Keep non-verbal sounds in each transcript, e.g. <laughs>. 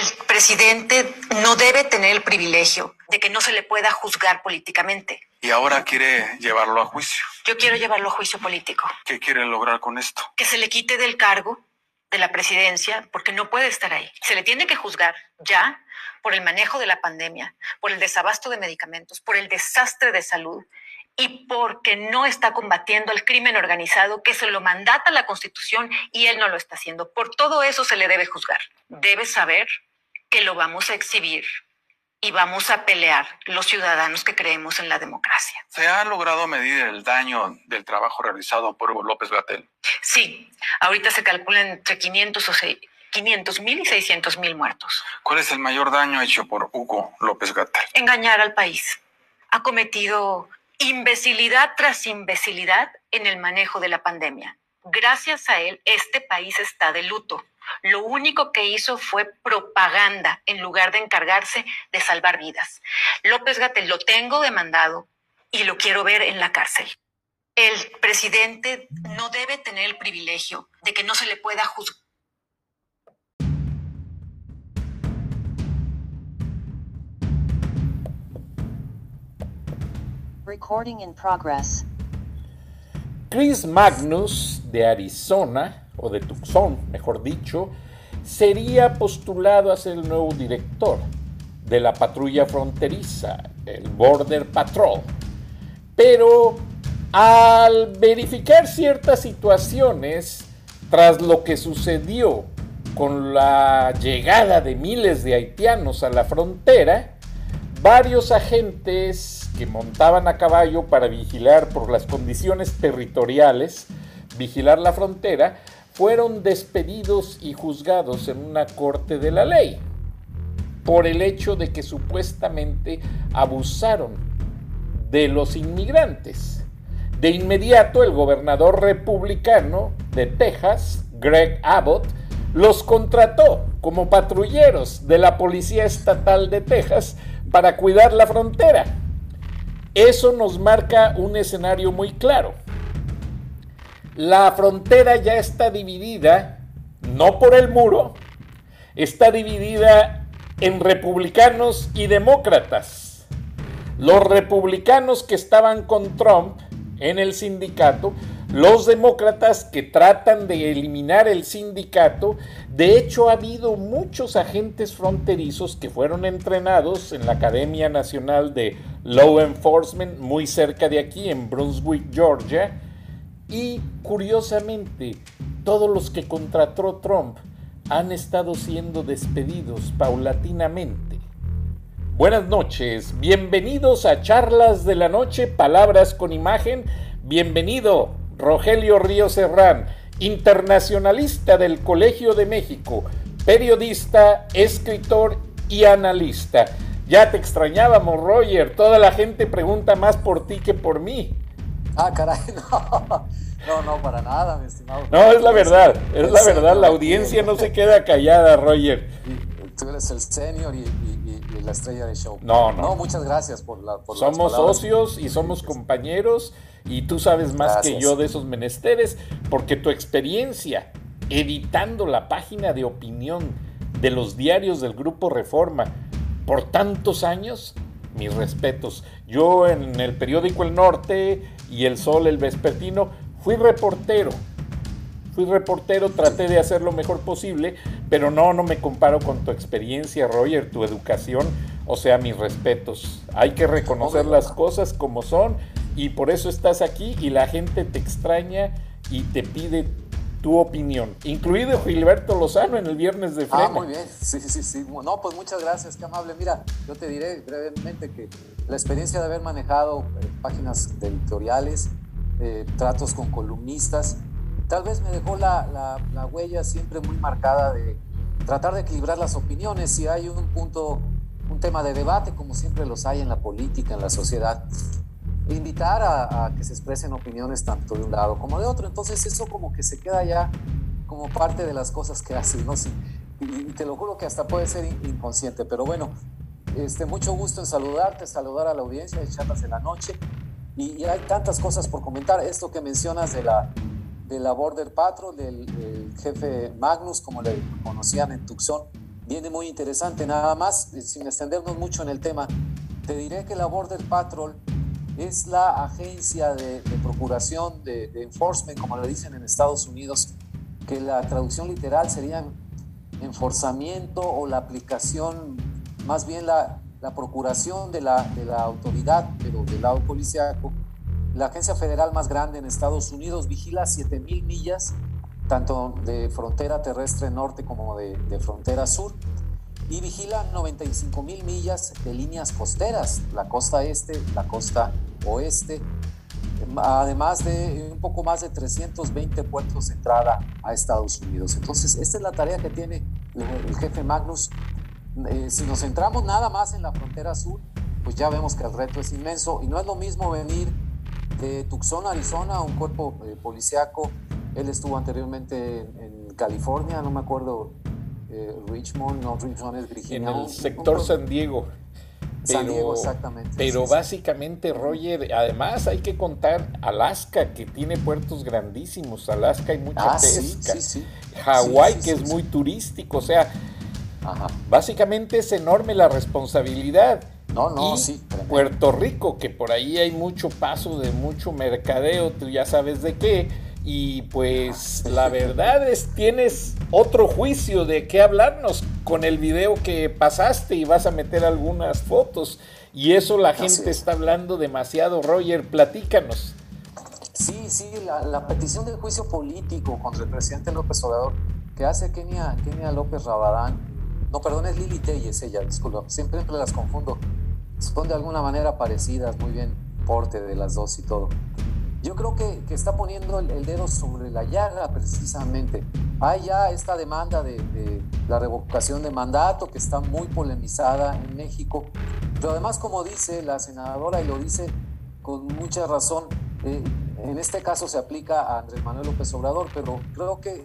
El presidente no debe tener el privilegio de que no se le pueda juzgar políticamente. Y ahora quiere llevarlo a juicio. Yo quiero llevarlo a juicio político. ¿Qué quiere lograr con esto? Que se le quite del cargo de la presidencia porque no puede estar ahí. Se le tiene que juzgar ya por el manejo de la pandemia, por el desabasto de medicamentos, por el desastre de salud y porque no está combatiendo el crimen organizado que se lo mandata la Constitución y él no lo está haciendo. Por todo eso se le debe juzgar. Debe saber que lo vamos a exhibir y vamos a pelear los ciudadanos que creemos en la democracia. ¿Se ha logrado medir el daño del trabajo realizado por Hugo López Gatel? Sí, ahorita se calcula entre 500 o 500 mil y 600 mil muertos. ¿Cuál es el mayor daño hecho por Hugo López Gatel? Engañar al país. Ha cometido imbecilidad tras imbecilidad en el manejo de la pandemia. Gracias a él, este país está de luto. Lo único que hizo fue propaganda en lugar de encargarse de salvar vidas. López Gatel lo tengo demandado y lo quiero ver en la cárcel. El presidente no debe tener el privilegio de que no se le pueda juzgar. Recording in progress. Chris Magnus de Arizona, o de Tucson, mejor dicho, sería postulado a ser el nuevo director de la patrulla fronteriza, el Border Patrol. Pero al verificar ciertas situaciones tras lo que sucedió con la llegada de miles de haitianos a la frontera, varios agentes que montaban a caballo para vigilar por las condiciones territoriales, vigilar la frontera, fueron despedidos y juzgados en una corte de la ley por el hecho de que supuestamente abusaron de los inmigrantes. De inmediato el gobernador republicano de Texas, Greg Abbott, los contrató como patrulleros de la Policía Estatal de Texas para cuidar la frontera. Eso nos marca un escenario muy claro. La frontera ya está dividida, no por el muro, está dividida en republicanos y demócratas. Los republicanos que estaban con Trump en el sindicato, los demócratas que tratan de eliminar el sindicato, de hecho ha habido muchos agentes fronterizos que fueron entrenados en la Academia Nacional de Law Enforcement muy cerca de aquí, en Brunswick, Georgia, y curiosamente, todos los que contrató Trump han estado siendo despedidos paulatinamente. Buenas noches, bienvenidos a Charlas de la Noche, Palabras con Imagen. Bienvenido, Rogelio Río Serrán, internacionalista del Colegio de México, periodista, escritor y analista. Ya te extrañábamos, Roger. Toda la gente pregunta más por ti que por mí. Ah, caray, <laughs> no. No, no, para nada, mi estimado. No, es la verdad, es la verdad. La audiencia no se queda callada, Roger. Tú eres el senior y, la estrella del show. No, no. No, muchas gracias por la. Por somos socios y somos compañeros y tú sabes más que yo de esos menesteres porque tu experiencia editando la página de opinión de los diarios del Grupo Reforma por tantos años mis respetos. Yo en el periódico El Norte y El Sol, el vespertino, fui reportero. Fui reportero, traté de hacer lo mejor posible, pero no, no me comparo con tu experiencia, Roger, tu educación, o sea, mis respetos. Hay que reconocer las cosas como son y por eso estás aquí y la gente te extraña y te pide tu opinión, incluido Gilberto Lozano en el viernes de Frena. Ah, muy bien, sí, sí, sí. No, pues muchas gracias, qué amable. Mira, yo te diré brevemente que la experiencia de haber manejado eh, páginas editoriales, eh, tratos con columnistas, tal vez me dejó la, la, huella siempre muy marcada de tratar de equilibrar las opiniones. Si hay un punto, un tema de debate, como siempre los hay en la política, en la sociedad, invitar a, que se expresen opiniones tanto de un lado como de otro. Entonces eso como que se queda ya como parte de las cosas que haces, ¿no? y, te lo juro que hasta puede ser inconsciente, pero bueno, este, mucho gusto en saludarte, saludar a la audiencia de Charlas de la Noche. Y, hay tantas cosas por comentar. Esto que mencionas de la, de la Border Patrol, del, del jefe Magnus, como le conocían en Tucson, viene muy interesante. Nada más, eh, sin extendernos mucho en el tema, te diré que la Border Patrol es la agencia de, procuración, de, enforcement, como le dicen en Estados Unidos, que la traducción literal sería enforzamiento o la aplicación, más bien la, procuración de la, autoridad, pero del lado policíaco. La agencia federal más grande en Estados Unidos vigila 7.000 millas, tanto de frontera terrestre norte como de frontera sur y vigila 95 mil millas de líneas costeras, la costa este, la costa oeste, además de un poco más de 320 puertos de entrada a Estados Unidos. Entonces, esta es la tarea que tiene el jefe Magnus. Eh, si nos centramos nada más en la frontera sur, pues ya vemos que el reto es inmenso y no es lo mismo venir de Tucson, Arizona, un cuerpo eh, policiaco. Él estuvo anteriormente en, en California, no me acuerdo eh, Richmond, no, Richmond es Virginia. En el sector San Diego. Pero, San Diego, exactamente. Pero básicamente, Roger, además hay que contar Alaska, que tiene puertos grandísimos. Alaska hay mucha ah, pesca. Hawái, que es muy turístico. O sea, básicamente es enorme la responsabilidad. No, no, sí. Puerto Rico, que por ahí hay mucho paso de mucho mercadeo, tú ya sabes de qué y pues la verdad es, tienes otro juicio de qué hablarnos con el video que pasaste y vas a meter algunas fotos. Y eso la gente está hablando demasiado. Roger, platícanos. Sí, sí, la, petición del juicio político contra el presidente López Obrador que hace Kenia, Kenia López Rabadán, no, perdón, es Lili Telles ella, disculpa, siempre las confundo. Son de alguna manera parecidas, muy bien, porte de las dos y todo yo creo que, que está poniendo el, dedo sobre la llaga precisamente. Hay ya esta demanda de, de, la revocación de mandato que está muy polemizada en México, pero además como dice la senadora y lo dice con mucha razón, eh, en este caso se aplica a Andrés Manuel López Obrador, pero creo que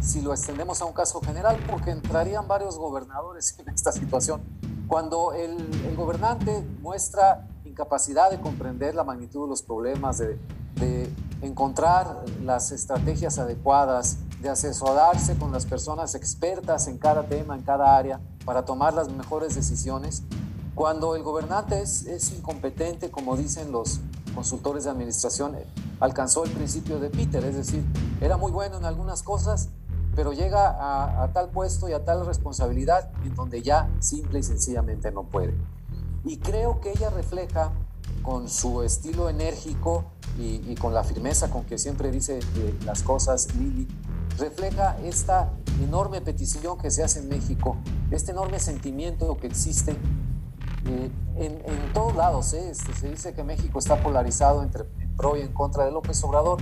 si lo extendemos a un caso general, porque entrarían varios gobernadores en esta situación, cuando el, el gobernante muestra incapacidad de comprender la magnitud de los problemas, de, de encontrar las estrategias adecuadas, de asesorarse con las personas expertas en cada tema, en cada área, para tomar las mejores decisiones. Cuando el gobernante es, incompetente, como dicen los consultores de administración, alcanzó el principio de Peter, es decir, era muy bueno en algunas cosas, pero llega a, a, tal puesto y a tal responsabilidad en donde ya simple y sencillamente no puede. Y creo que ella refleja con su estilo enérgico y, con la firmeza con que siempre dice eh, las cosas Lili, refleja esta enorme petición que se hace en México, este enorme sentimiento que existe eh, en, en, todos lados. ¿eh? Este, se dice que México está polarizado entre en pro y en contra de López Obrador.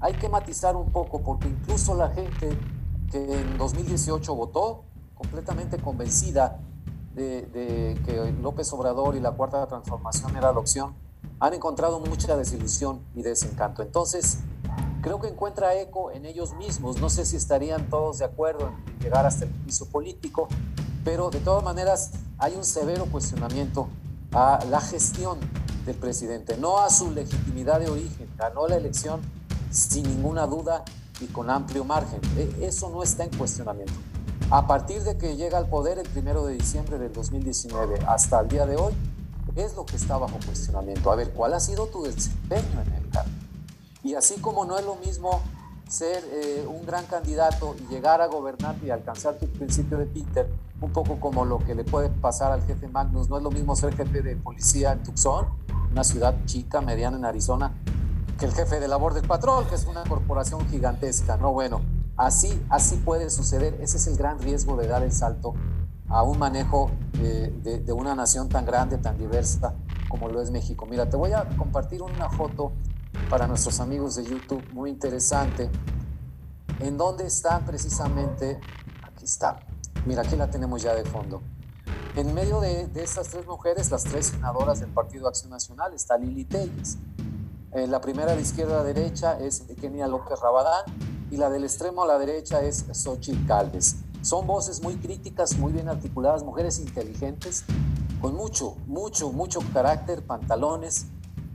Hay que matizar un poco porque incluso la gente que en 2018 votó completamente convencida de, que López Obrador y la Cuarta Transformación era la opción, han encontrado mucha desilusión y desencanto. Entonces, creo que encuentra eco en ellos mismos. No sé si estarían todos de acuerdo en llegar hasta el piso político, pero de todas maneras hay un severo cuestionamiento a la gestión del presidente, no a su legitimidad de origen. Ganó la elección sin ninguna duda y con amplio margen. E, eso no está en cuestionamiento. A partir de que llega al poder el primero de diciembre del 2019 hasta el día de hoy, es lo que está bajo cuestionamiento. A ver, ¿cuál ha sido tu desempeño en el cargo? Y así como no es lo mismo ser eh, un gran candidato y llegar a gobernar y alcanzar tu principio de Peter, un poco como lo que le puede pasar al jefe Magnus, no es lo mismo ser jefe de policía en Tucson una ciudad chica, mediana en Arizona, que el jefe de labor del patrón, que es una corporación gigantesca, ¿no? Bueno, así, así puede suceder. Ese es el gran riesgo de dar el salto a un manejo eh, de, una nación tan grande, tan diversa como lo es México. Mira, te voy a compartir una foto para nuestros amigos de YouTube muy interesante, en donde está precisamente, aquí está, mira, aquí la tenemos ya de fondo. En medio de, de estas tres mujeres, las tres senadoras del Partido Acción Nacional, está Lili Telles. Eh, la primera de izquierda a derecha es Kenia López Rabadán y la del extremo a la derecha es Xochitl Caldes. Son voces muy críticas, muy bien articuladas, mujeres inteligentes, con mucho, mucho, mucho carácter, pantalones.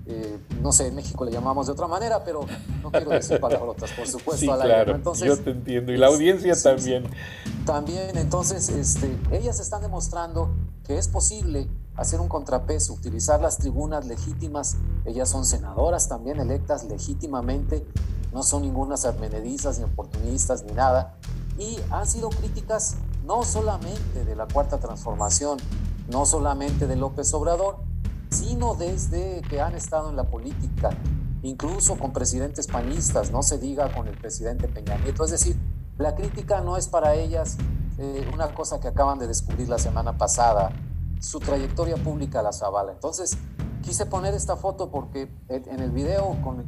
Eh, no sé, en México le llamamos de otra manera, pero no quiero decir palabrotas, por <laughs> supuesto. Sí, claro, aire, ¿no? Entonces, yo te entiendo. Y la audiencia sí, también. sí. También, entonces, este, ellas están demostrando que es posible hacer un contrapeso, utilizar las tribunas legítimas. Ellas son senadoras también electas legítimamente, no son ningunas armenedizas ni oportunistas ni nada. Y han sido críticas no solamente de la cuarta transformación, no solamente de López Obrador, sino desde que han estado en la política, incluso con presidentes panistas, no se diga con el presidente Peña Nieto. Es decir, la crítica no es para ellas eh, una cosa que acaban de descubrir la semana pasada, su trayectoria pública las avala. Entonces, quise poner esta foto porque en el video con,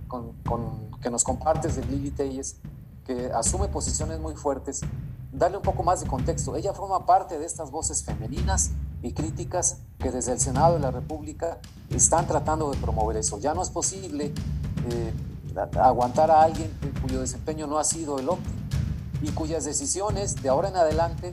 que nos compartes de Lili Telles, que asume posiciones muy fuertes, darle un poco más de contexto. Ella forma parte de estas voces femeninas y críticas que desde el Senado de la República están tratando de promover eso. Ya no es posible eh, aguantar a alguien cuyo desempeño no ha sido el óptimo y cuyas decisiones de ahora en adelante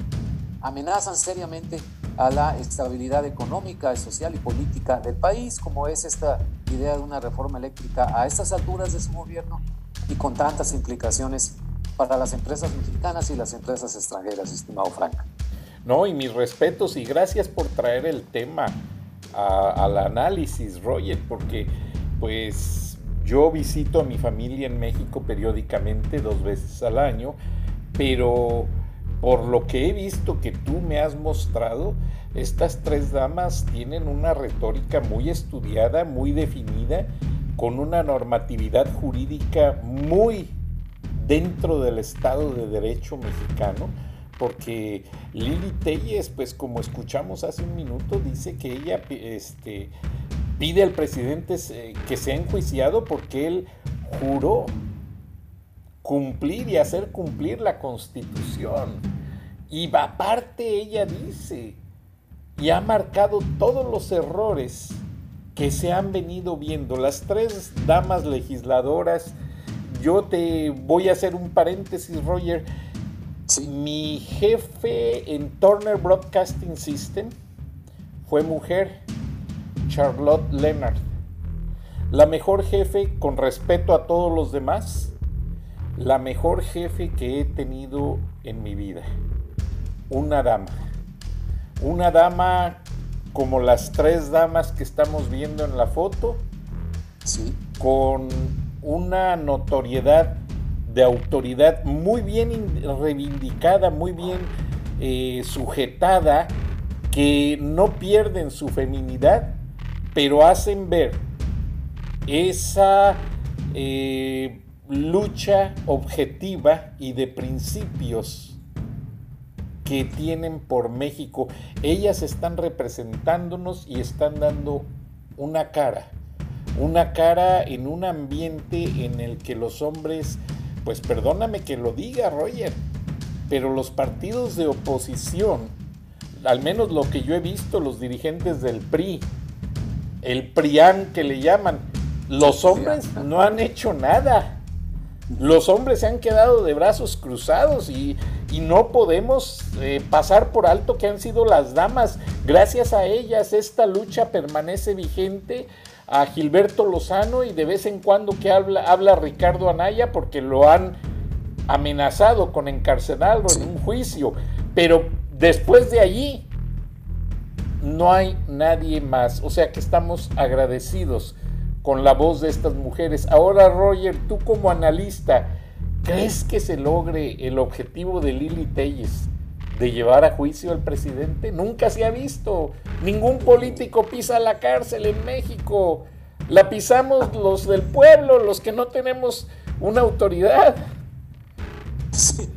amenazan seriamente a la estabilidad económica, social y política del país, como es esta idea de una reforma eléctrica a estas alturas de su gobierno y con tantas implicaciones para las empresas mexicanas y las empresas extranjeras, estimado Frank. No, y mis respetos y gracias por traer el tema a, al análisis, Roger, porque pues yo visito a mi familia en México periódicamente, dos veces al año, pero por lo que he visto que tú me has mostrado, estas tres damas tienen una retórica muy estudiada, muy definida, con una normatividad jurídica muy dentro del Estado de Derecho mexicano, porque Lili Telles, pues como escuchamos hace un minuto, dice que ella este, pide al presidente que sea enjuiciado porque él juró cumplir y hacer cumplir la constitución. Y aparte ella dice, y ha marcado todos los errores que se han venido viendo. Las tres damas legisladoras, yo te voy a hacer un paréntesis, Roger. Sí. Mi jefe en Turner Broadcasting System fue mujer, Charlotte Leonard. La mejor jefe con respeto a todos los demás, la mejor jefe que he tenido en mi vida. Una dama. Una dama como las tres damas que estamos viendo en la foto, sí. con una notoriedad de autoridad muy bien reivindicada, muy bien eh, sujetada, que no pierden su feminidad, pero hacen ver esa eh, lucha objetiva y de principios que tienen por México. Ellas están representándonos y están dando una cara, una cara en un ambiente en el que los hombres, pues perdóname que lo diga, Roger, pero los partidos de oposición, al menos lo que yo he visto, los dirigentes del PRI, el PRIAN que le llaman, los hombres no han hecho nada. Los hombres se han quedado de brazos cruzados y, y no podemos eh, pasar por alto que han sido las damas. Gracias a ellas esta lucha permanece vigente. A Gilberto Lozano y de vez en cuando que habla, habla Ricardo Anaya porque lo han amenazado con encarcelarlo en un juicio. Pero después de allí no hay nadie más. O sea que estamos agradecidos con la voz de estas mujeres. Ahora, Roger, tú como analista, ¿crees que se logre el objetivo de Lili Telles de llevar a juicio al presidente? Nunca se ha visto. Ningún político pisa la cárcel en México. la pisamos los del pueblo, los que no tenemos una autoridad. Sí.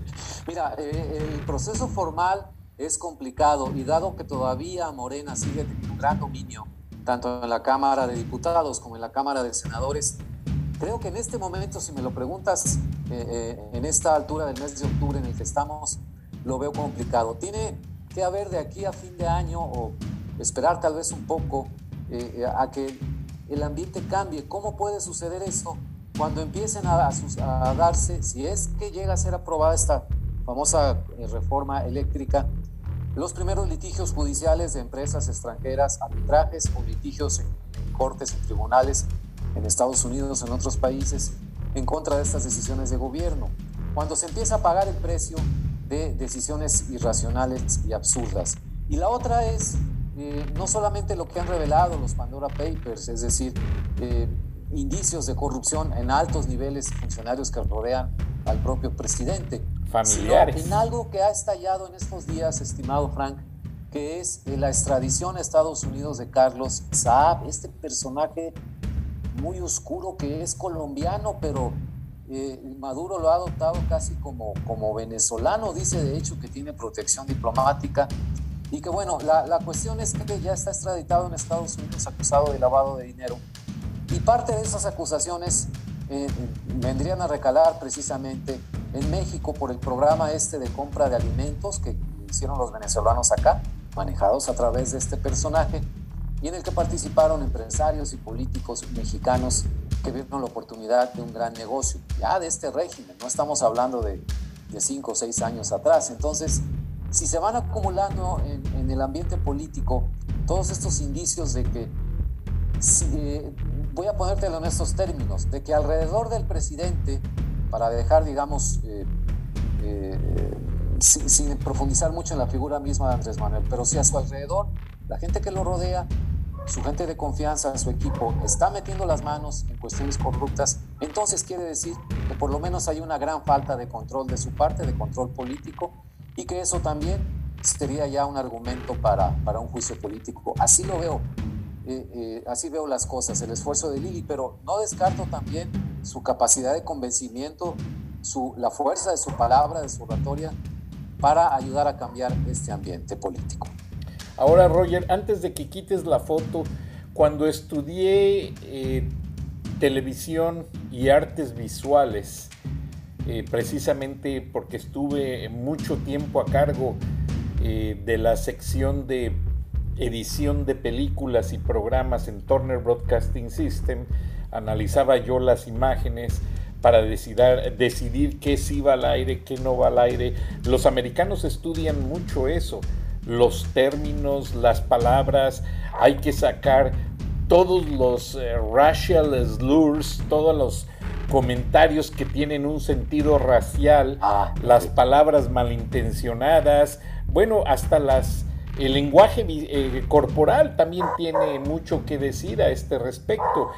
Mira, eh, el proceso formal es complicado y dado que todavía Morena sigue teniendo un gran dominio, tanto en la Cámara de Diputados como en la Cámara de Senadores, creo que en este momento, si me lo preguntas, eh, eh, en esta altura del mes de octubre en el que estamos, lo veo complicado. Tiene que haber de aquí a fin de año o esperar tal vez un poco a que el ambiente cambie. ¿Cómo puede suceder eso? Cuando empiecen a, a, darse, si es que llega a ser aprobada esta famosa eh, reforma eléctrica, los primeros litigios judiciales de empresas extranjeras, arbitrajes o litigios en, cortes, y tribunales en Estados Unidos, en otros países, en contra de estas decisiones de gobierno. Cuando se empieza a pagar el precio de decisiones irracionales y absurdas. Y la otra es eh, no solamente lo que han revelado los Pandora Papers, es decir, eh, indicios de corrupción en altos niveles funcionarios que rodean al propio presidente, familiares. en algo que ha estallado en estos días, estimado Frank, que es eh, la extradición a Estados Unidos de Carlos Saab, este personaje muy oscuro que es colombiano, pero Maduro lo ha adoptado casi como, como venezolano, dice de hecho que tiene protección diplomática y que bueno, la, la, cuestión es que ya está extraditado en Estados Unidos acusado de lavado de dinero. Y parte de esas acusaciones eh, vendrían a recalar precisamente en México por el programa este de compra de alimentos que hicieron los venezolanos acá, manejados a través de este personaje, y en el que participaron empresarios y políticos mexicanos que vieron la oportunidad de un gran negocio, ya de este régimen, no estamos hablando de, de cinco o seis años atrás. Entonces, si se van acumulando en, el ambiente político todos estos indicios de que, eh, voy a ponértelo en estos términos, de que alrededor del presidente, para dejar, digamos, eh, eh, sin, profundizar mucho en la figura misma de Andrés Manuel, pero si a su alrededor, la gente que lo rodea, su gente de confianza, su equipo, está metiendo las manos en cuestiones corruptas, entonces quiere decir que por lo menos hay una gran falta de control de su parte, de control político, y que eso también sería ya un argumento para, para un juicio político. Así lo veo, eh, eh, así veo las cosas, el esfuerzo de Lili, pero no descarto también su capacidad de convencimiento, su, la fuerza de su palabra, de su oratoria, para ayudar a cambiar este ambiente político. Ahora, Roger, antes de que quites la foto, cuando estudié eh, televisión y artes visuales, eh, precisamente porque estuve mucho tiempo a cargo eh, de la sección de edición de películas y programas en Turner Broadcasting System, analizaba yo las imágenes para decidir, decidir qué sí va al aire, qué no va al aire. Los americanos estudian mucho eso, los términos, las palabras, hay que sacar todos los eh, racial slurs, todos los comentarios que tienen un sentido racial, ah, las palabras malintencionadas, bueno, hasta las el lenguaje eh, corporal también tiene mucho que decir a este respecto.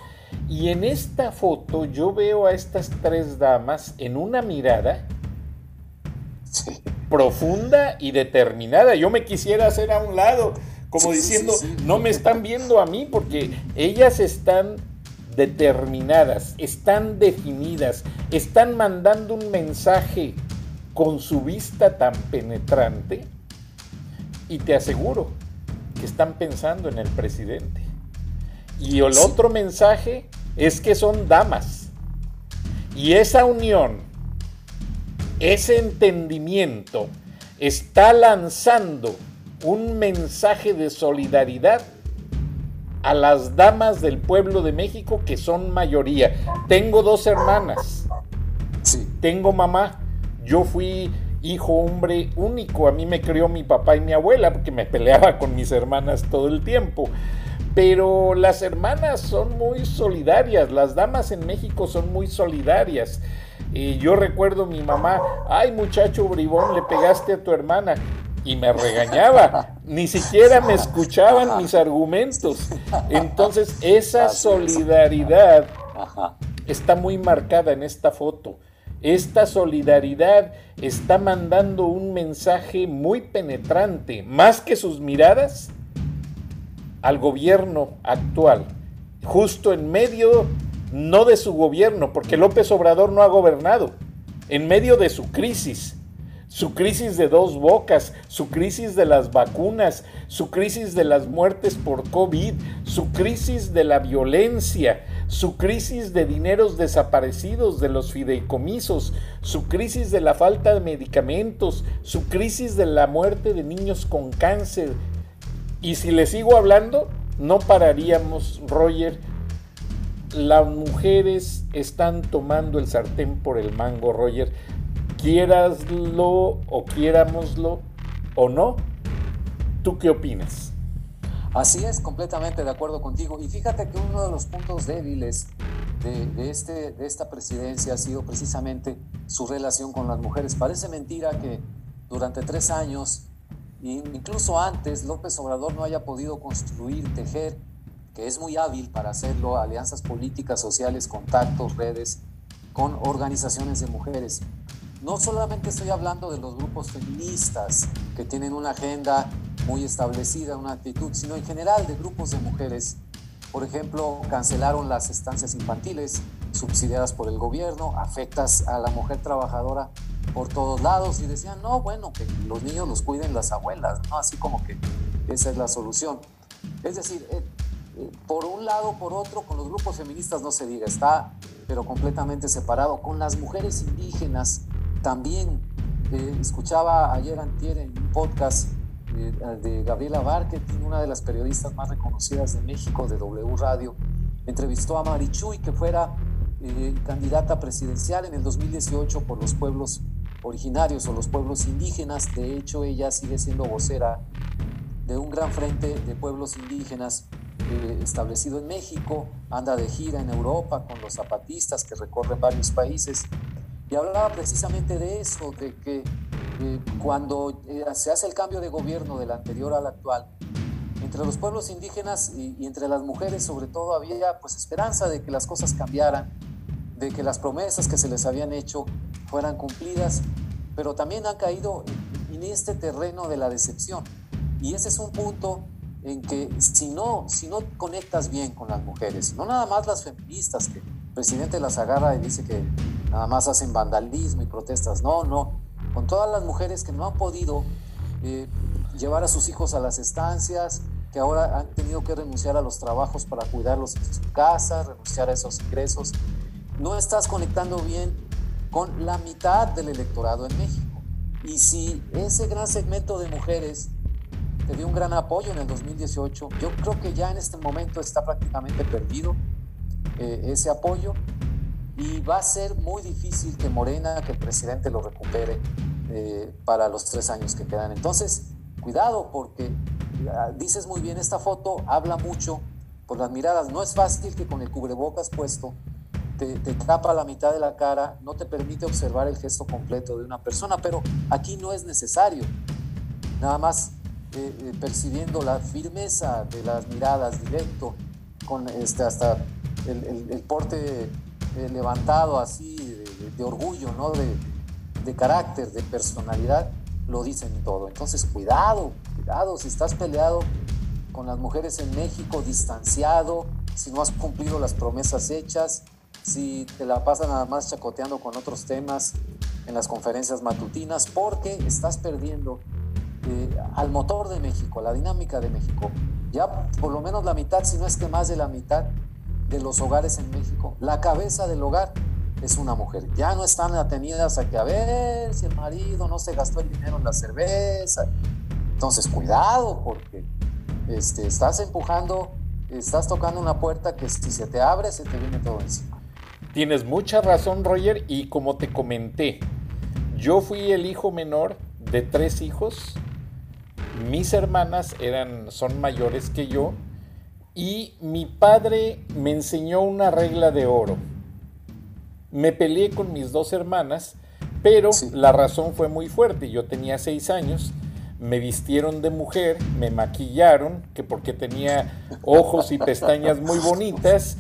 Y en esta foto yo veo a estas tres damas en una mirada profunda y determinada. Yo me quisiera hacer a un lado, como diciendo, no me están viendo a mí porque ellas están determinadas, están definidas, están mandando un mensaje con su vista tan penetrante y te aseguro que están pensando en el presidente. Y el otro mensaje es que son damas. Y esa unión, ese entendimiento, está lanzando un mensaje de solidaridad a las damas del pueblo de México que son mayoría. Tengo dos hermanas. Tengo mamá. Yo fui hijo hombre único. A mí me crió mi papá y mi abuela porque me peleaba con mis hermanas todo el tiempo. Pero las hermanas son muy solidarias. Las damas en México son muy solidarias. Y yo recuerdo mi mamá, ay muchacho bribón, le pegaste a tu hermana y me regañaba. Ni siquiera me escuchaban mis argumentos. Entonces, esa solidaridad está muy marcada en esta foto. Esta solidaridad está mandando un mensaje muy penetrante, más que sus miradas, al gobierno actual. justo en medio, no de su gobierno, porque López Obrador no ha gobernado, en medio de su crisis, su crisis de dos bocas, su crisis de las vacunas, su crisis de las muertes por COVID, su crisis de la violencia, su crisis de dineros desaparecidos de los fideicomisos, su crisis de la falta de medicamentos, su crisis de la muerte de niños con cáncer. Y si le sigo hablando, no pararíamos, Roger. Las mujeres están tomando el sartén por el mango, Roger quieraslo o quiéramoslo o no. ¿Tú qué opinas? Así es, completamente de acuerdo contigo. Y fíjate que uno de los puntos débiles de, este, de esta presidencia ha sido precisamente su relación con las mujeres. Parece mentira que durante tres años, incluso antes, López Obrador no haya podido construir, tejer, que es muy hábil para hacerlo, alianzas políticas, sociales, contactos, redes, con organizaciones de mujeres no solamente estoy hablando de los grupos feministas que tienen una agenda muy establecida, una actitud, sino en general de grupos de mujeres. Por ejemplo, cancelaron las estancias infantiles subsidiadas por el gobierno, afectas a la mujer trabajadora por todos lados y decían, no, bueno, que los niños los cuiden las abuelas. Así como que esa es la solución. Es decir, eh, por un lado, por otro, con los grupos feministas no se diga, está pero completamente separado. Con las mujeres indígenas también eh, escuchaba ayer antier en un podcast eh, de Gabriela Barquetín, una de las periodistas más reconocidas de México, de W Radio, entrevistó a Marichuy, que fuera eh, candidata presidencial en el 2018 por los pueblos originarios o los pueblos indígenas. De hecho, ella sigue siendo vocera de un gran frente de pueblos indígenas establecido en México, anda de gira en Europa con los zapatistas que recorren varios países y hablaba precisamente de eso, de que eh, cuando eh, se hace el cambio de gobierno del anterior al actual, entre los pueblos indígenas y, entre las mujeres sobre todo había pues esperanza de que las cosas cambiaran, de que las promesas que se les habían hecho fueran cumplidas, pero también han caído en, este terreno de la decepción. Y ese es un punto en que si no, si no conectas bien con las mujeres, no nada más las feministas, que el presidente las agarra y dice que nada más hacen vandalismo y protestas. No, no. Con todas las mujeres que no han podido eh, llevar a sus hijos a las estancias, que ahora han tenido que renunciar a los trabajos para cuidarlos en su casa, renunciar a esos ingresos. No estás conectando bien con la mitad del electorado en México. Y si ese gran segmento de mujeres te dio un gran apoyo en el 2018, yo creo que ya en este momento está prácticamente perdido eh, ese apoyo y va a ser muy difícil que Morena, que el presidente lo recupere eh, para los tres años que quedan. Entonces, cuidado porque ah, dices muy bien, esta foto habla mucho por las miradas. No es fácil que con el cubrebocas puesto te, tapa la mitad de la cara, no te permite observar el gesto completo de una persona, pero aquí no es necesario. Nada más eh, eh, percibiendo la firmeza de las miradas directo, con este, hasta el, porte eh, levantado así de, orgullo, ¿no? De, de, carácter, de personalidad, lo dicen todo. Entonces, cuidado, cuidado, si estás peleado con las mujeres en México, distanciado, si no has cumplido las promesas hechas, si te la pasas nada más chacoteando con otros temas en las conferencias matutinas, porque estás perdiendo eh, al motor de México, la dinámica de México. Ya por lo menos la mitad, si no es que más de la mitad de los hogares en México, la cabeza del hogar es una mujer. Ya no están atenidas a que a ver si el marido no se gastó el dinero en la cerveza. Entonces, cuidado, porque este, estás empujando, estás tocando una puerta que si se te abre, se te viene todo encima. Tienes mucha razón, Roger, y como te comenté, yo fui el hijo menor de tres hijos. Mis hermanas eran, son mayores que yo y mi padre me enseñó una regla de oro. Me peleé con mis dos hermanas, pero la razón fue muy fuerte. Yo tenía seis años, me vistieron de mujer, me maquillaron, que porque tenía ojos y pestañas muy bonitas,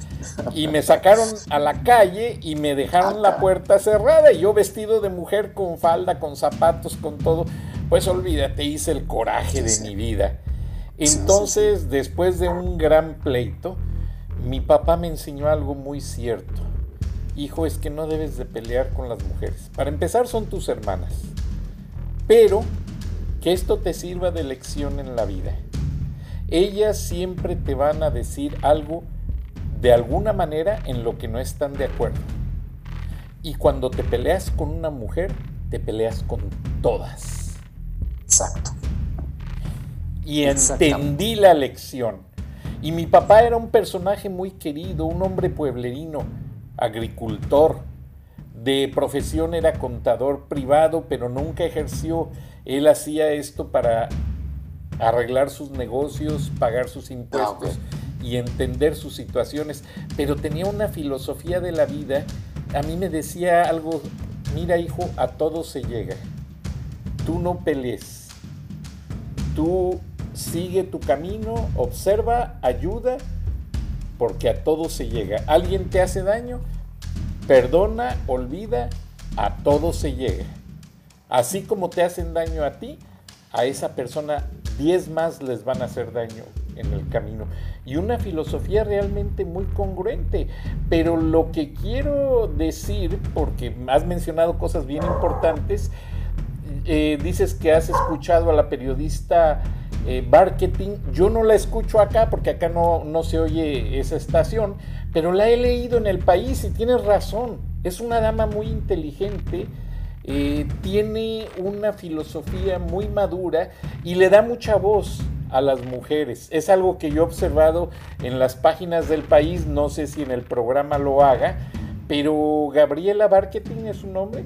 y me sacaron a la calle y me dejaron la puerta cerrada. Y yo vestido de mujer con falda, con zapatos, con todo, pues olvídate, hice el coraje de mi vida. Entonces, después de un gran pleito, mi papá me enseñó algo muy cierto. Hijo, es que no debes de pelear con las mujeres. Para empezar son tus hermanas. Pero que esto te sirva de lección en la vida. Ellas siempre te van a decir algo de alguna manera en lo que no están de acuerdo. Y cuando te peleas con una mujer, te peleas con todas. Exacto. Y entendí la lección. Y mi papá era un personaje muy querido, un hombre pueblerino, agricultor. De profesión era contador privado, pero nunca ejerció. Él hacía esto para arreglar sus negocios, pagar sus impuestos y entender sus situaciones. Pero tenía una filosofía de la vida a mí me decía algo, mira hijo, a todo se llega. Tú no pelees. Tú sigue tu camino, observa, ayuda, porque a todo se llega. Alguien te hace daño, perdona, olvida, a todo se llega. Así como te hacen daño a ti, a esa persona 10 más les van a hacer daño en el camino. Y una filosofía realmente muy congruente. Pero lo que quiero decir, porque has mencionado cosas bien importantes, eh, dices que has escuchado a la periodista eh, Marketing, yo no la escucho acá porque acá no, no se oye esa estación, pero la he leído en el país y tienes razón, es una dama muy inteligente, eh, tiene una filosofía muy madura y le da mucha voz a las mujeres. Es algo que yo he observado en las páginas del país, no sé si en el programa lo haga, pero Gabriela Marketing es su nombre.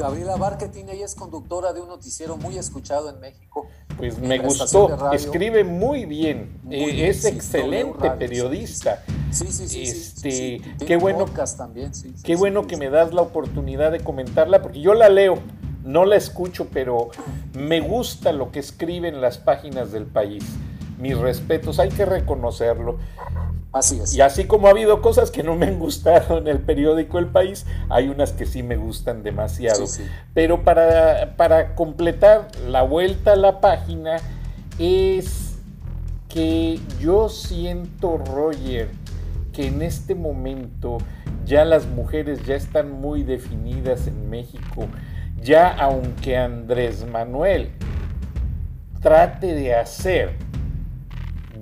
Gabriela Marketing, ella es conductora de un noticiero muy escuchado en México. Pues me gustó, escribe muy bien, eh, es excelente periodista. Sí, sí, sí. Este, qué bueno, también, qué bueno que me das la oportunidad de comentarla, porque yo la leo, no la escucho, pero me gusta lo que escribe en las páginas del país. Mis respetos, hay que reconocerlo. Así es. Y así como ha habido cosas que no me han gustado en el periódico El País, hay unas que sí me gustan demasiado. Pero para, para completar la vuelta a la página, es que yo siento, Roger, que en este momento ya las mujeres ya están muy definidas en México ya aunque Andrés Manuel trate de hacer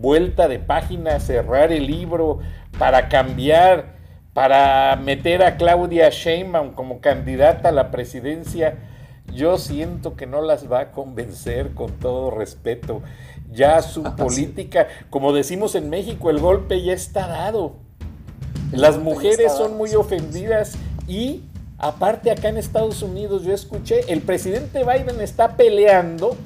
vuelta de página, cerrar el libro para cambiar, para meter a Claudia Sheinbaum como candidata a la presidencia, yo siento que no las va a convencer con todo respeto. Ya su <laughs> política, como decimos en México, el golpe ya está dado. Las mujeres son muy ofendidas y Aparte acá en Estados Unidos yo escuché, el presidente Biden está peleando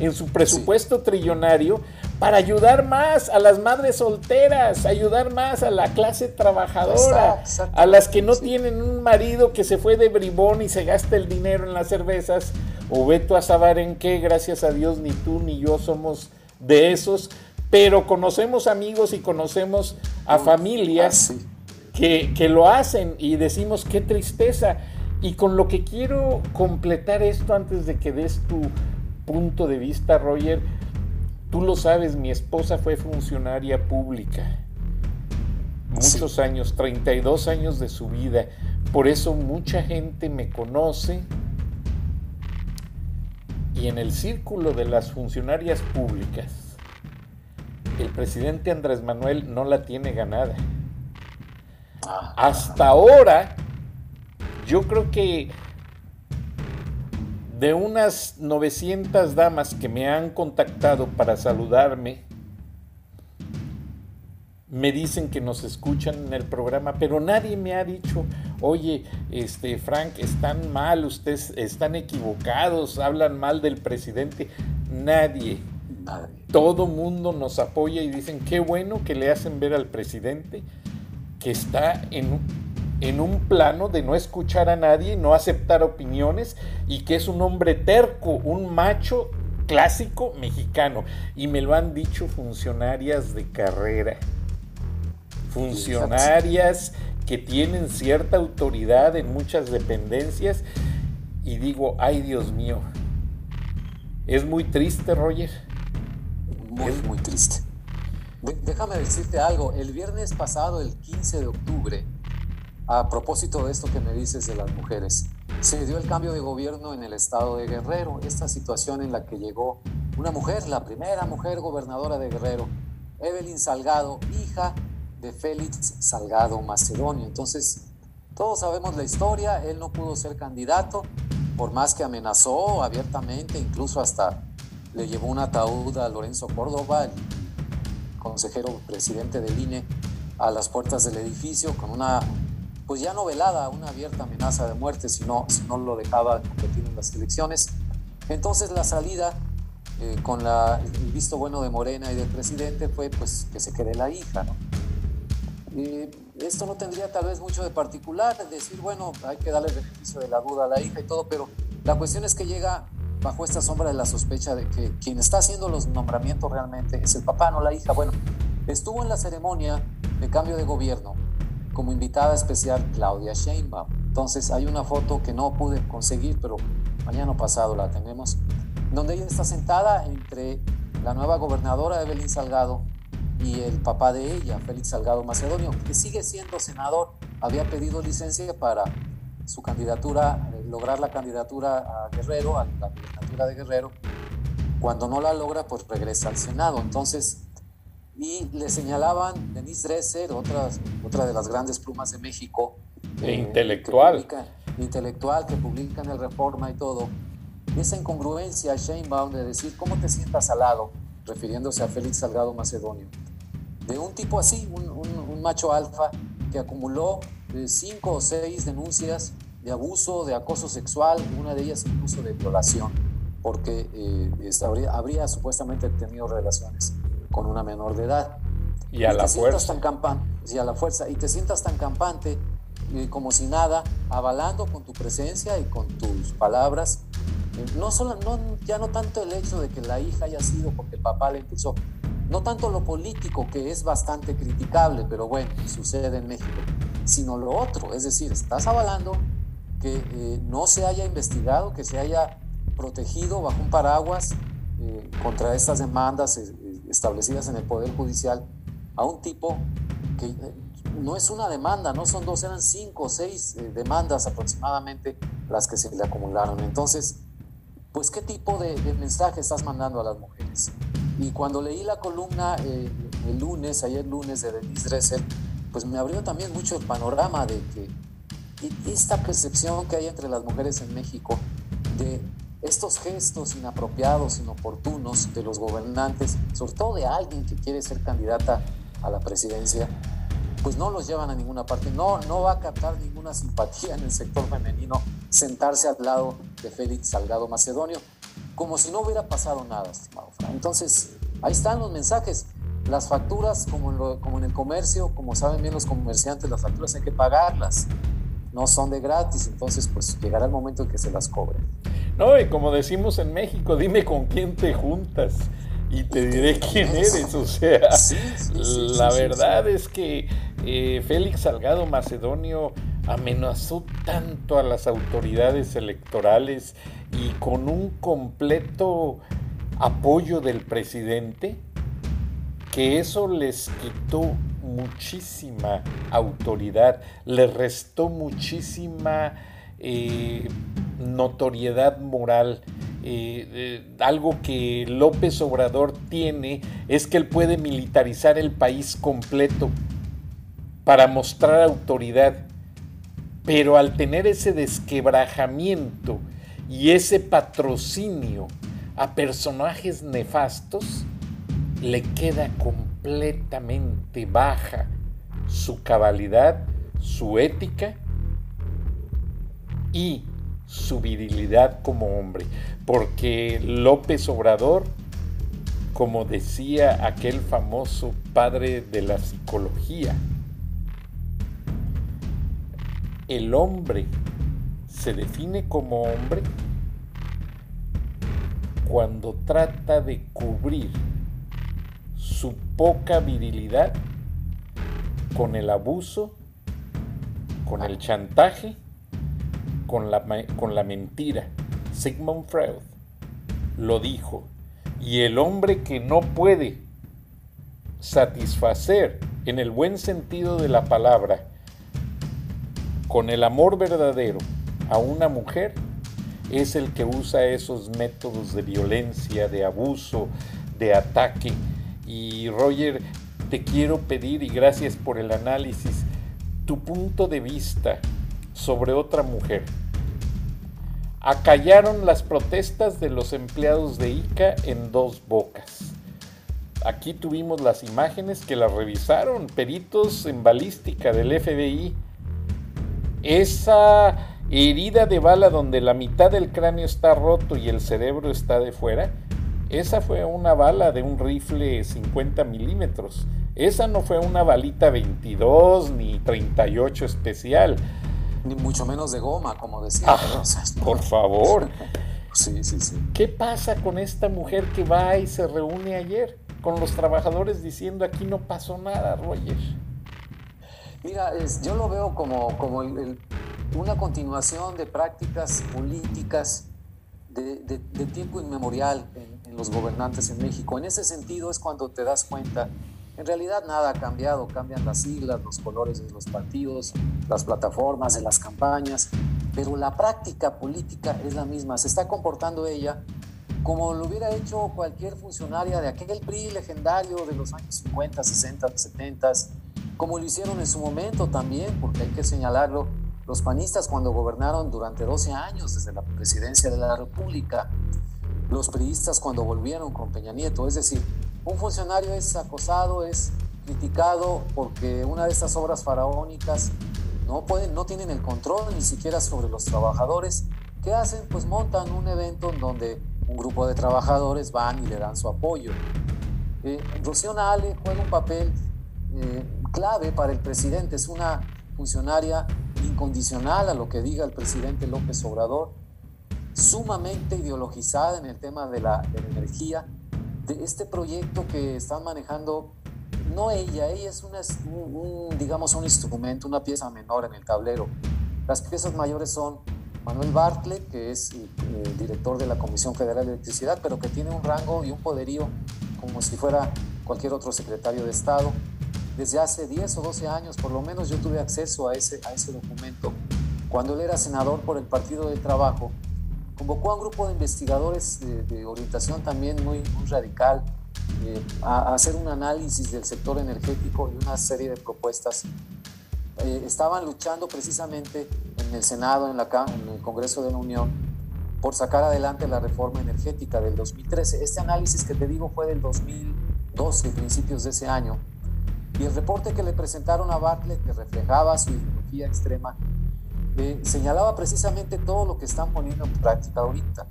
en su presupuesto trillonario para ayudar más a las madres solteras, ayudar más a la clase trabajadora, a las que no tienen un marido que se fue de bribón y se gasta el dinero en las cervezas, o veto a saber en qué, gracias a Dios ni tú ni yo somos de esos, pero conocemos amigos y conocemos a familias. Ah, que, lo hacen y decimos qué tristeza. Y con lo que quiero completar esto antes de que des tu punto de vista, Roger, tú lo sabes, mi esposa fue funcionaria pública. Muchos años, 32 años de su vida. Por eso mucha gente me conoce. Y en el círculo de las funcionarias públicas, el presidente Andrés Manuel no la tiene ganada. Hasta ahora, yo creo que de unas 900 damas que me han contactado para saludarme, me dicen que nos escuchan en el programa, pero nadie me ha dicho, oye, este Frank, están mal, ustedes están equivocados, hablan mal del presidente. Nadie. Todo mundo nos apoya y dicen, qué bueno que le hacen ver al presidente que está en, en un plano de no escuchar a nadie, no aceptar opiniones y que es un hombre terco, un macho clásico mexicano. Y me lo han dicho funcionarias de carrera, funcionarias que tienen cierta autoridad en muchas dependencias. Y digo, ay Dios mío, es muy triste, Roger. Muy, muy triste. déjame decirte algo, el viernes pasado, el 15 de octubre, a propósito de esto que me dices de las mujeres, se dio el cambio de gobierno en el estado de Guerrero, esta situación en la que llegó una mujer, la primera mujer gobernadora de Guerrero, Evelyn Salgado, hija de Félix Salgado Macedonio. Entonces, todos sabemos la historia, él no pudo ser candidato, por más que amenazó abiertamente, incluso hasta le llevó un ataúd a Lorenzo Córdoba, el consejero presidente del INE, a las puertas del edificio con una, pues ya no velada, una abierta amenaza de muerte si no, si no lo dejaba competir en las elecciones. Entonces la salida eh, con la, el visto bueno de Morena y del presidente fue pues que se quede la hija, ¿no? esto no tendría tal vez mucho de particular, decir, bueno, hay que darle el beneficio de la duda a la hija y todo, pero la cuestión es que llega bajo esta sombra de la sospecha de que quien está haciendo los nombramientos realmente es el papá, no la hija. Bueno, estuvo en la ceremonia de cambio de gobierno como invitada especial Claudia Sheinbaum. Entonces hay una foto que no pude conseguir, pero mañana pasado la tenemos, donde ella está sentada entre la nueva gobernadora Evelyn Salgado y el papá de ella, Félix Salgado Macedonio, que sigue siendo senador, había pedido licencia para su candidatura, eh, lograr la candidatura a Guerrero, a la candidatura de Guerrero. Cuando no la logra, pues regresa al Senado. Entonces, y le señalaban Denise Dresser, otra, otra de las grandes plumas de México. E intelectual. intelectual, que publica en el Reforma y todo. Esa incongruencia, Sheinbaum, de decir, ¿cómo te sientas al lado? Refiriéndose a Félix Salgado Macedonio de un tipo así, un, macho alfa que acumuló eh, cinco o seis denuncias de abuso, de acoso sexual, una de ellas incluso de violación, porque eh, habría, supuestamente tenido relaciones con una menor de edad. Y a la fuerza. Tan campante, y a la fuerza. Y te sientas tan campante eh, como si nada, avalando con tu presencia y con tus palabras. no solo, no, ya no tanto el hecho de que la hija haya sido porque el papá le impulsó, no tanto lo político, que es bastante criticable, pero bueno, sucede en México, sino lo otro, es decir, estás avalando que eh, no se haya investigado, que se haya protegido bajo un paraguas eh, contra estas demandas eh, establecidas en el Poder Judicial a un tipo que no es una demanda, no son dos, eran cinco o seis demandas aproximadamente las que se le acumularon. Entonces, pues, ¿qué tipo de, de mensaje estás mandando a las mujeres? Y cuando leí la columna eh, el lunes, ayer lunes de Denise Dressel, pues me abrió también mucho el panorama de que esta percepción que hay entre las mujeres en México de estos gestos inapropiados, inoportunos de los gobernantes, sobre todo de alguien que quiere ser candidata a la presidencia, pues no los llevan a ninguna parte. No, no va a captar ninguna simpatía en el sector femenino sentarse al lado de Félix Salgado Macedonio como si no hubiera pasado nada, estimado Fran. Entonces, ahí están los mensajes. Las facturas, como en, como en el comercio, como saben bien los comerciantes, las facturas hay que pagarlas. No son de gratis, entonces pues llegará el momento en que se las cobren. No, y como decimos en México, dime con quién te juntas y te diré quién eres. O sea, <laughs> la verdad es que eh, Félix Salgado Macedonio amenazó tanto a las autoridades electorales y con un completo apoyo del presidente que eso les quitó muchísima autoridad, les restó muchísima eh, notoriedad moral. Eh, eh, algo que López Obrador tiene es que él puede militarizar el país completo para mostrar autoridad. Pero al tener ese desquebrajamiento y ese patrocinio a personajes nefastos, le queda completamente baja su cabalidad, su ética y su virilidad como hombre. Porque López Obrador, como decía aquel famoso padre de la psicología, el hombre se define como hombre cuando trata de cubrir su poca virilidad con el abuso, con el chantaje, con la, con la mentira. Sigmund Freud lo dijo. Y el hombre que no puede satisfacer en el buen sentido de la palabra, con el amor verdadero a una mujer, es el que usa esos métodos de violencia, de abuso, de ataque. Y Roger, te quiero pedir, y gracias por el análisis, tu punto de vista sobre otra mujer. Acallaron las protestas de los empleados de ICA en dos bocas. Aquí tuvimos las imágenes que las revisaron peritos en balística del FBI. Esa herida de bala donde la mitad del cráneo está roto y el cerebro está de fuera, esa fue una bala de un rifle 50 milímetros. Esa no fue una balita 22 ni 38 especial. Ni mucho menos de goma, como decía. Ah, por favor. sí, sí, sí. ¿Qué pasa con esta mujer que va y se reúne ayer? con los trabajadores diciendo aquí no pasó nada, Roger? Mira, yo lo veo como, como una continuación de prácticas políticas de, tiempo inmemorial en, en, los gobernantes en México. En ese sentido es cuando te das cuenta, en realidad nada ha cambiado, cambian las siglas, los colores de los partidos, las plataformas de las campañas, pero la práctica política es la misma, se está comportando ella como lo hubiera hecho cualquier funcionaria de aquel PRI legendario de los años 50, 60, 70, como lo hicieron en su momento también, porque hay que señalarlo, los panistas cuando gobernaron durante 12 años desde la presidencia de la República, los priistas cuando volvieron con Peña Nieto, es decir, un funcionario es acosado, es criticado porque una de estas obras faraónicas no pueden, no tienen el control ni siquiera sobre los trabajadores. ¿Qué hacen? Pues montan un evento en donde un grupo de trabajadores van y le dan su apoyo. Eh, Rocío Nale juega un papel eh, clave para el presidente, es una funcionaria incondicional a lo que diga el presidente López Obrador, sumamente ideologizada en el tema de la, energía, de este proyecto que están manejando, no ella, ella es una, un, digamos un instrumento, una pieza menor en el tablero. Las piezas mayores son Manuel Bartlett, que es el director de la Comisión Federal de Electricidad, pero que tiene un rango y un poderío como si fuera cualquier otro secretario de Estado. Desde hace 10 o 12 años, por lo menos, yo tuve acceso a ese, a ese documento. Cuando él era senador por el Partido del Trabajo, convocó a un grupo de investigadores de, orientación también muy, muy radical eh, a, a hacer un análisis del sector energético y una serie de propuestas eh, estaban luchando precisamente en el Senado, en, la, en el Congreso de la Unión, por sacar adelante la reforma energética del 2013. Este análisis que te digo fue del 2012, principios de ese año. Y el reporte que le presentaron a Bartlett, que reflejaba su ideología extrema, eh, señalaba precisamente todo lo que están poniendo en práctica ahorita.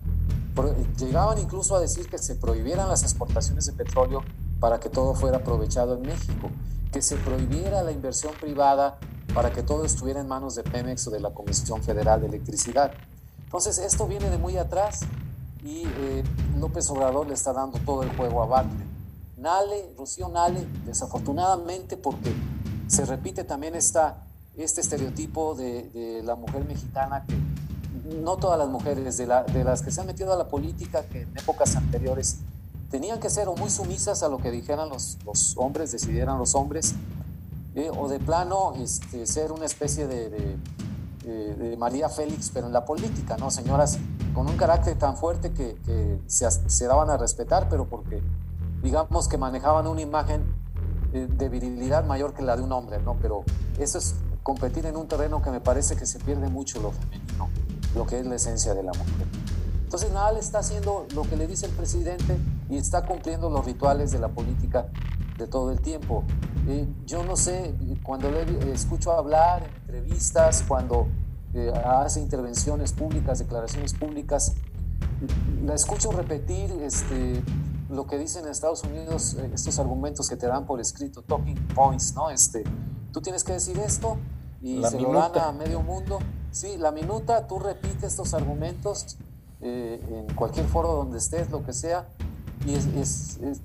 llegaban incluso a decir que se prohibieran las exportaciones de petróleo para que todo fuera aprovechado en México, que se prohibiera la inversión privada para que todo estuviera en manos de Pemex o de la Comisión Federal de Electricidad. Entonces, esto viene de muy atrás y eh, López Obrador le está dando todo el juego a Bartlett. Nale, Rocío Nale, desafortunadamente, porque se repite también esta, este estereotipo de, la mujer mexicana que no todas las mujeres, de, de las que se han metido a la política, que en épocas anteriores tenían que ser o muy sumisas a lo que dijeran los, los hombres, decidieran los hombres, eh, o de plano este, ser una especie de, de, María Félix, pero en la política, ¿no? Señoras con un carácter tan fuerte que, se, se, daban a respetar, pero porque digamos que manejaban una imagen eh, de virilidad mayor que la de un hombre, ¿no? Pero eso es competir en un terreno que me parece que se pierde mucho lo femenino, lo que es la esencia de la mujer. Entonces Nadal está haciendo lo que le dice el presidente y está cumpliendo los rituales de la política de todo el tiempo. Eh, yo no sé, cuando le escucho hablar en entrevistas, cuando eh, hace intervenciones públicas, declaraciones públicas, la escucho repetir este, lo que dicen en Estados Unidos, eh, estos argumentos que te dan por escrito, talking points, ¿no? Este, tú tienes que decir esto y se lo dan a medio mundo. Sí, la minuta, tú repites estos argumentos en cualquier foro donde estés, lo que sea, y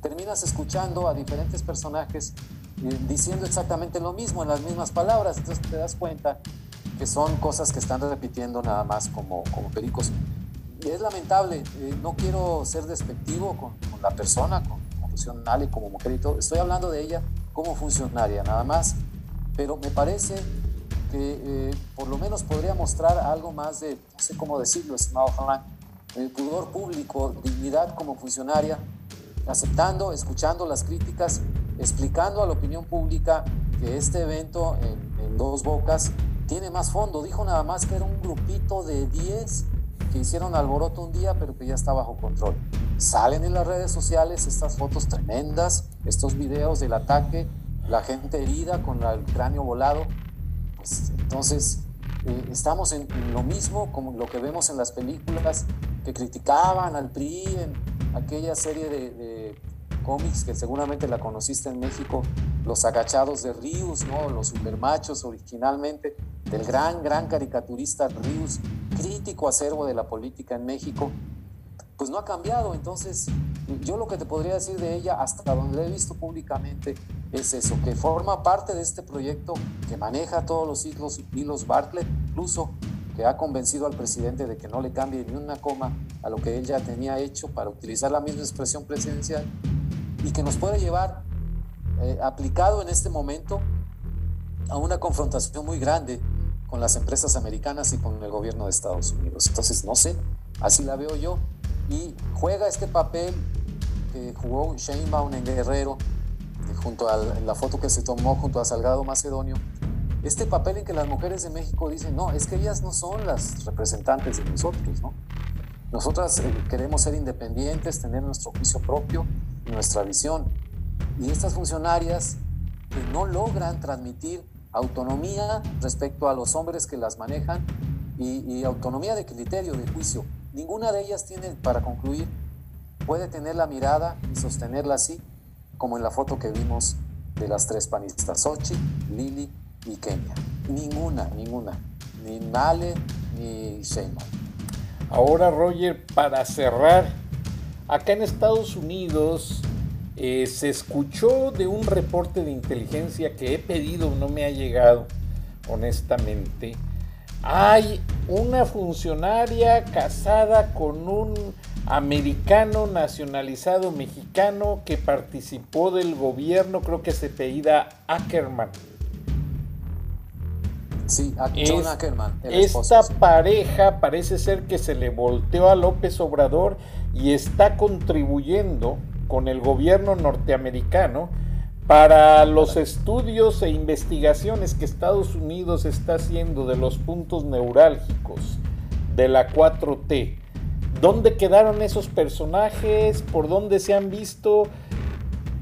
terminas escuchando a diferentes personajes eh, diciendo exactamente lo mismo, en las mismas palabras, entonces te das cuenta que son cosas que están repitiendo nada más como, como pericos. Y es lamentable, eh, no quiero ser despectivo con, la persona, con, y como mujer y todo. Estoy hablando de ella como funcionaria, nada más. Pero me parece que eh, por lo menos podría mostrar algo más de, no sé cómo decirlo, estimado Frank, el pudor público, dignidad como funcionaria, aceptando, escuchando las críticas, explicando a la opinión pública que este evento en, en Dos Bocas tiene más fondo. Dijo nada más que era un grupito de 10 que hicieron alboroto un día, pero que ya está bajo control. Salen en las redes sociales estas fotos tremendas, estos videos del ataque, la gente herida con el cráneo volado. Pues, entonces, eh, estamos en, lo mismo como lo que vemos en las películas que criticaban al PRI en aquella serie de, de cómics que seguramente la conociste en México, Los Agachados de Rius, ¿no? los supermachos originalmente, del gran, gran caricaturista Rius, crítico acervo de la política en México, pues no ha cambiado. Entonces, yo lo que te podría decir de ella, hasta donde la he visto públicamente, es eso, que forma parte de este proyecto que maneja todos los hilos, hilos Bartlett, incluso que ha convencido al presidente de que no le cambie ni una coma a lo que él ya tenía hecho para utilizar la misma expresión presidencial y que nos puede llevar, eh, aplicado en este momento, a una confrontación muy grande con las empresas americanas y con el gobierno de Estados Unidos. Entonces, no sé, así la veo yo. Y juega este papel que jugó Sheinbaum en Guerrero, junto a la foto que se tomó junto a Salgado Macedonio, este papel en que las mujeres de México dicen, no, es que ellas no son las representantes de nosotros, ¿no? Nosotras eh, queremos ser independientes, tener nuestro juicio propio, nuestra visión. Y estas funcionarias que no logran transmitir autonomía respecto a los hombres que las manejan y, autonomía de criterio, de juicio. Ninguna de ellas tiene, para concluir, puede tener la mirada y sostenerla así, como en la foto que vimos de las tres panistas, Sochi, Lili y Kenia. Ninguna, ninguna. Ni Nale ni Sheinbaum. Ahora, Roger, para cerrar, acá en Estados Unidos eh, se escuchó de un reporte de inteligencia que he pedido, no me ha llegado, honestamente. Hay una funcionaria casada con un americano nacionalizado mexicano que participó del gobierno, creo que se apellida Ackerman. Sí, John Es- Ackerman. el Esta esposo, sí. pareja parece ser que se le volteó a López Obrador y está contribuyendo con el gobierno norteamericano para los estudios e investigaciones que Estados Unidos está haciendo de los puntos neurálgicos de la 4T. ¿Dónde quedaron esos personajes? ¿Por dónde se han visto?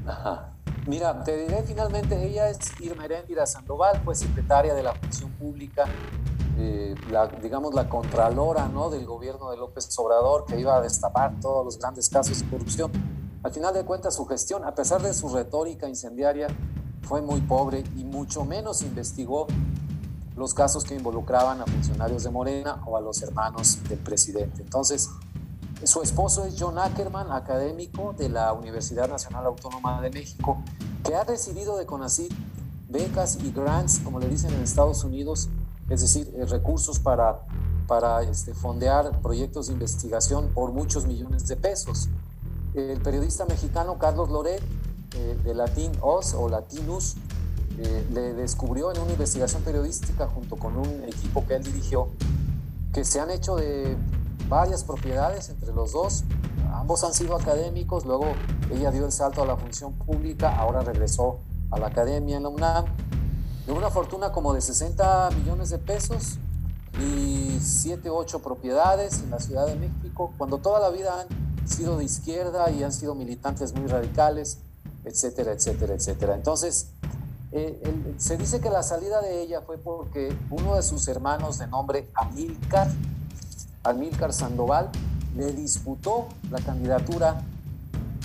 Ajá. Mira, te diré finalmente, ella es Irma Heréndira Sandoval, fue secretaria de la Función Pública, eh, digamos la contralora ¿no? del gobierno de López Obrador, que iba a destapar todos los grandes casos de corrupción. Al final de cuentas, su gestión, a pesar de su retórica incendiaria, fue muy pobre y mucho menos investigó los casos que involucraban a funcionarios de Morena o a los hermanos del presidente. Entonces, su esposo es John Ackerman, académico de la Universidad Nacional Autónoma de México, que ha recibido de CONACYT becas y grants, como le dicen en Estados Unidos, es decir, eh, recursos para, para este, fondear proyectos de investigación por muchos millones de pesos. El periodista mexicano Carlos Loret, eh, de Latin Oz o Latinus, eh, le descubrió en una investigación periodística junto con un equipo que él dirigió que se han hecho de varias propiedades entre los dos. Ambos han sido académicos, luego ella dio el salto a la función pública, ahora regresó a la academia en la UNAM, de una fortuna como de 60 millones de pesos y 7, 8 propiedades en la Ciudad de México, cuando toda la vida han sido de izquierda y han sido militantes muy radicales, etcétera, etcétera, etcétera. Entonces, eh, se dice que la salida de ella fue porque uno de sus hermanos de nombre Amílcar, Amílcar Sandoval, le disputó la candidatura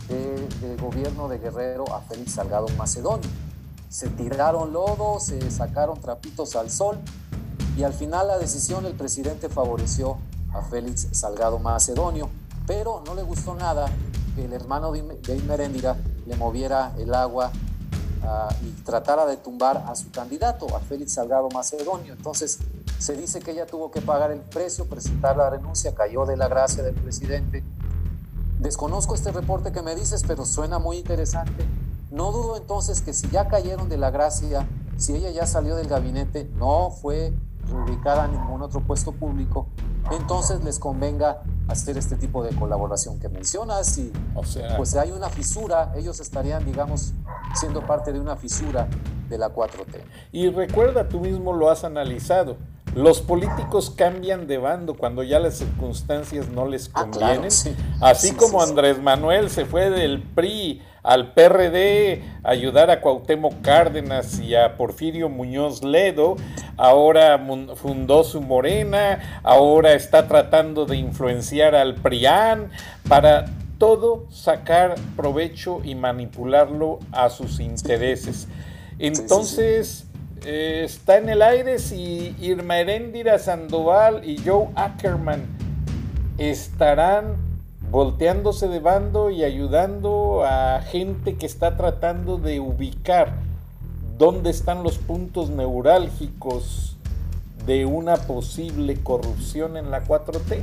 de gobierno de Guerrero a Félix Salgado Macedonio. Se tiraron lodo, se sacaron trapitos al sol y al final la decisión el presidente favoreció a Félix Salgado Macedonio, pero no le gustó nada que el hermano de Heréndira le moviera el agua ah, y tratara de tumbar a su candidato, a Félix Salgado Macedonio. Entonces se dice que ella tuvo que pagar el precio, presentar la renuncia, cayó de la gracia del presidente Desconozco este reporte que me dices, pero suena muy interesante. No dudo entonces que si ya cayeron de la gracia, si ella ya salió del gabinete, no fue reubicada a ningún otro puesto público, entonces les convenga hacer este tipo de colaboración que mencionas y O sea, pues hay una fisura, ellos estarían, digamos, siendo parte de una fisura de la 4T. y recuerda, tú mismo lo has analizado. Los políticos cambian de bando cuando ya las circunstancias no les Ah, claro, convienen. sí. Así Sí, como sí. Andrés Manuel se fue del PRI al PRD ayudar a Cuauhtémoc Cárdenas y a Porfirio Muñoz Ledo, ahora fundó su Morena, ahora está tratando de influenciar al PRIAN para todo sacar provecho y manipularlo a sus intereses. Entonces, eh, está en el aire si Irma Heréndira Sandoval y Joe Ackerman estarán volteándose de bando y ayudando a gente que está tratando de ubicar dónde están los puntos neurálgicos de una posible corrupción en la 4T.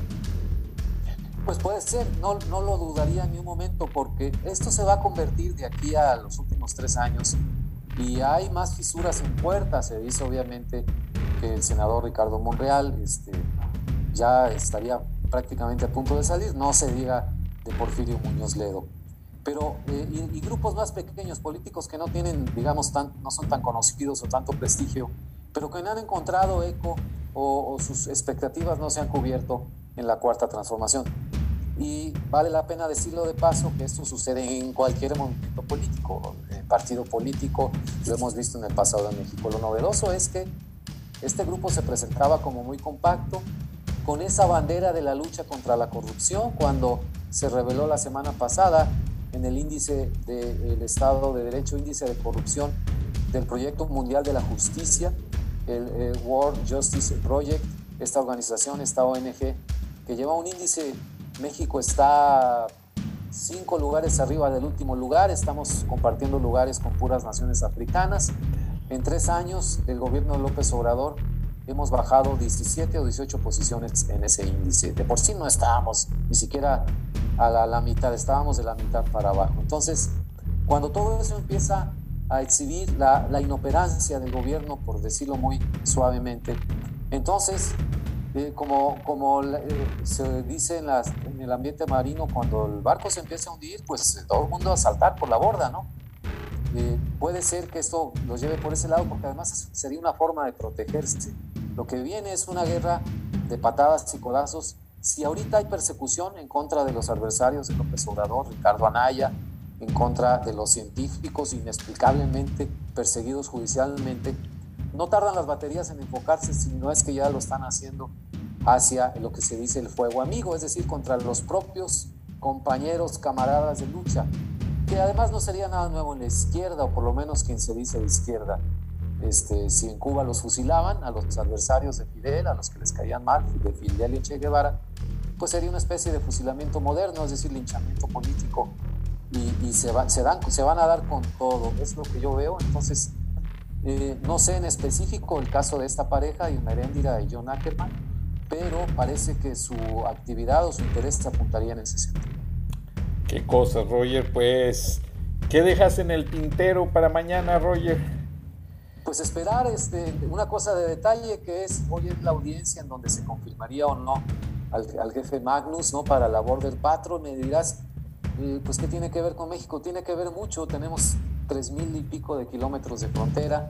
Pues puede ser, no, no lo dudaría ni un momento, porque esto se va a convertir de aquí a los últimos tres años y hay más fisuras en puerta. Se dice obviamente que el senador Ricardo Monreal este, ya estaría prácticamente a punto de salir, no se diga de Porfirio Muñoz Ledo. Pero, eh, y, grupos más pequeños, políticos que no tienen, digamos, tan, no son tan conocidos o tanto prestigio, pero que no han encontrado eco o, o sus expectativas no se han cubierto en la cuarta transformación. Y vale la pena decirlo de paso que esto sucede en cualquier movimiento político, eh, partido político, lo hemos visto en el pasado en México. Lo novedoso es que este grupo se presentaba como muy compacto, con esa bandera de la lucha contra la corrupción, cuando se reveló la semana pasada en el índice del Estado de Derecho, índice de corrupción del Proyecto Mundial de la Justicia, el, el World Justice Project, esta organización, esta ONG, que lleva un índice, México está cinco lugares arriba del último lugar, estamos compartiendo lugares con puras naciones africanas. En tres años, el gobierno de López Obrador hemos bajado 17 o 18 posiciones en ese índice. De por sí no estábamos ni siquiera a la, la, mitad, estábamos de la mitad para abajo. Entonces, cuando todo eso empieza a exhibir la, la inoperancia del gobierno, por decirlo muy suavemente, entonces, eh, como, como eh, se dice en, las, en, el ambiente marino, cuando el barco se empieza a hundir, pues todo el mundo a saltar por la borda, ¿no? Puede ser que esto lo lleve por ese lado, porque además sería una forma de protegerse. Lo que viene es una guerra de patadas y codazos. Si ahorita hay persecución en contra de los adversarios de López Obrador, Ricardo Anaya, en contra de los científicos inexplicablemente perseguidos judicialmente, no tardan las baterías en enfocarse, si no es que ya lo están haciendo hacia lo que se dice el fuego amigo, es decir, contra los propios compañeros, camaradas de lucha, además no sería nada nuevo en la izquierda, o por lo menos quien se dice de izquierda. Este, si en Cuba los fusilaban a los adversarios de Fidel, a los que les caían mal, de Fidel y Che Guevara, pues sería una especie de fusilamiento moderno, es decir, linchamiento político, y, se, va, se, dan, se van a dar con todo, es lo que yo veo, entonces eh, no sé en específico el caso de esta pareja, Irma Heréndira y John Ackerman, pero parece que su actividad o su interés se apuntaría en ese sentido. Qué cosa, Roger. Pues, ¿qué dejas en el tintero para mañana, Roger? Pues esperar este, una cosa de detalle que es hoy es la audiencia en donde se confirmaría o no al, al jefe Magnus ¿no? para la Border Patrol. Me dirás, eh, pues, ¿qué tiene que ver con México? Tiene que ver mucho. Tenemos tres mil y pico de kilómetros de frontera.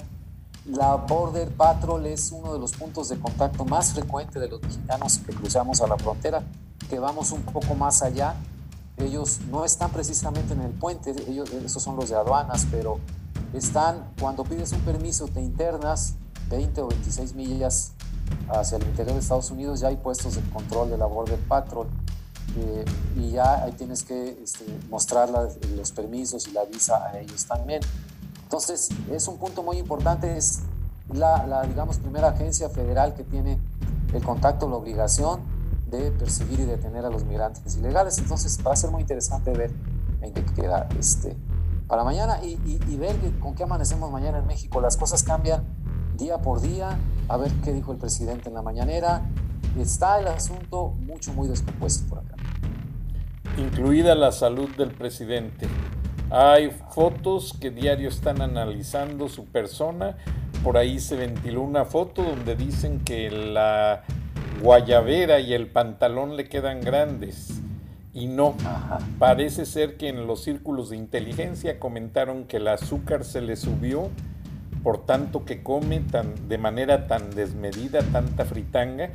La Border Patrol es uno de los puntos de contacto más frecuente de los mexicanos que cruzamos a la frontera, que vamos un poco más allá. Ellos no están precisamente en el puente, ellos, esos son los de aduanas, pero están, cuando pides un permiso, te internas 20 o 26 millas hacia el interior de Estados Unidos, ya hay puestos de control de la Border Patrol. Eh, y ya ahí tienes que este, mostrar la, los permisos y la visa a ellos también. Entonces, es un punto muy importante, es la, la, digamos, primera agencia federal que tiene el contacto, la obligación de perseguir y detener a los migrantes ilegales. Entonces, va a ser muy interesante ver en qué queda este, para mañana y, y, y ver con qué amanecemos mañana en México. Las cosas cambian día por día, a ver qué dijo el presidente en la mañanera. Está el asunto mucho, muy descompuesto por acá. incluida la salud del presidente. Hay fotos que diario están analizando su persona. Por ahí se ventiló una foto donde dicen que la guayabera y el pantalón le quedan grandes. Y no, parece ser que en los círculos de inteligencia comentaron que el azúcar se le subió por tanto que come tan, de manera tan desmedida, tanta fritanga,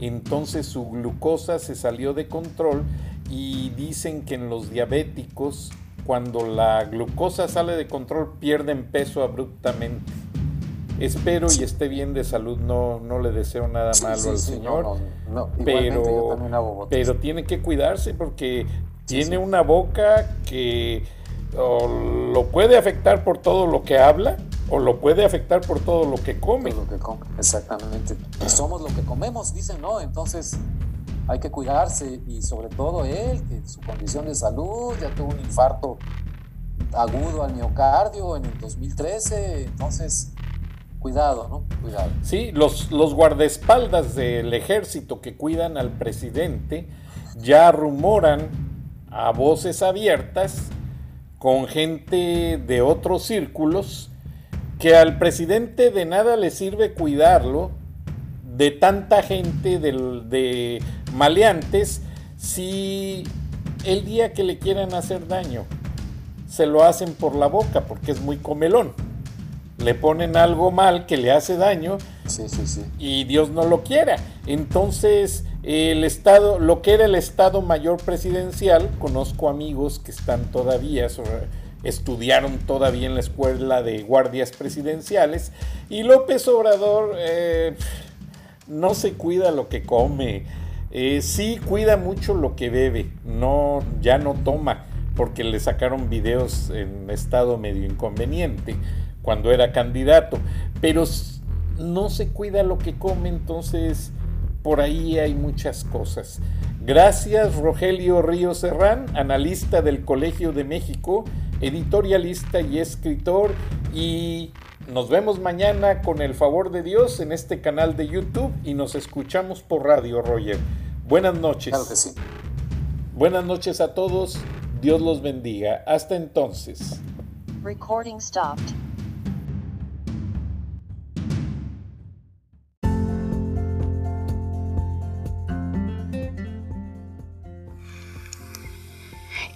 entonces su glucosa se salió de control y dicen que en los diabéticos, cuando la glucosa sale de control, pierden peso abruptamente. Espero y esté bien de salud, no, no le deseo nada malo al Señor, pero, pero tiene que cuidarse porque tiene una boca que lo puede afectar por todo lo que habla o lo puede afectar por todo lo que come. lo que come, exactamente. somos lo que comemos, dicen, ¿no? Entonces hay que cuidarse y sobre todo él, que su condición de salud ya tuvo un infarto agudo al miocardio en el 2013, entonces cuidado, ¿no? Cuidado. Sí, los, los guardaespaldas del ejército que cuidan al presidente ya rumoran a voces abiertas con gente de otros círculos que al presidente de nada le sirve cuidarlo de tanta gente de, maleantes si el día que le quieran hacer daño se lo hacen por la boca porque es muy comelón. Le ponen algo mal que le hace daño y Dios no lo quiera. Entonces, el Estado, lo que era el Estado Mayor Presidencial, conozco amigos que están todavía, estudiaron todavía en la escuela de guardias presidenciales, y López Obrador eh, no se cuida lo que come, eh, sí cuida mucho lo que bebe, no, ya no toma, porque le sacaron videos en estado medio inconveniente cuando era candidato, pero no se cuida lo que come, entonces por ahí hay muchas cosas. Gracias Rogelio Río Serrán, analista del Colegio de México, editorialista y escritor y nos vemos mañana con el favor de Dios en este canal de YouTube y nos escuchamos por radio, Roger. Buenas noches. Claro que sí. Buenas noches a todos. Dios los bendiga. Hasta entonces. Recording stopped.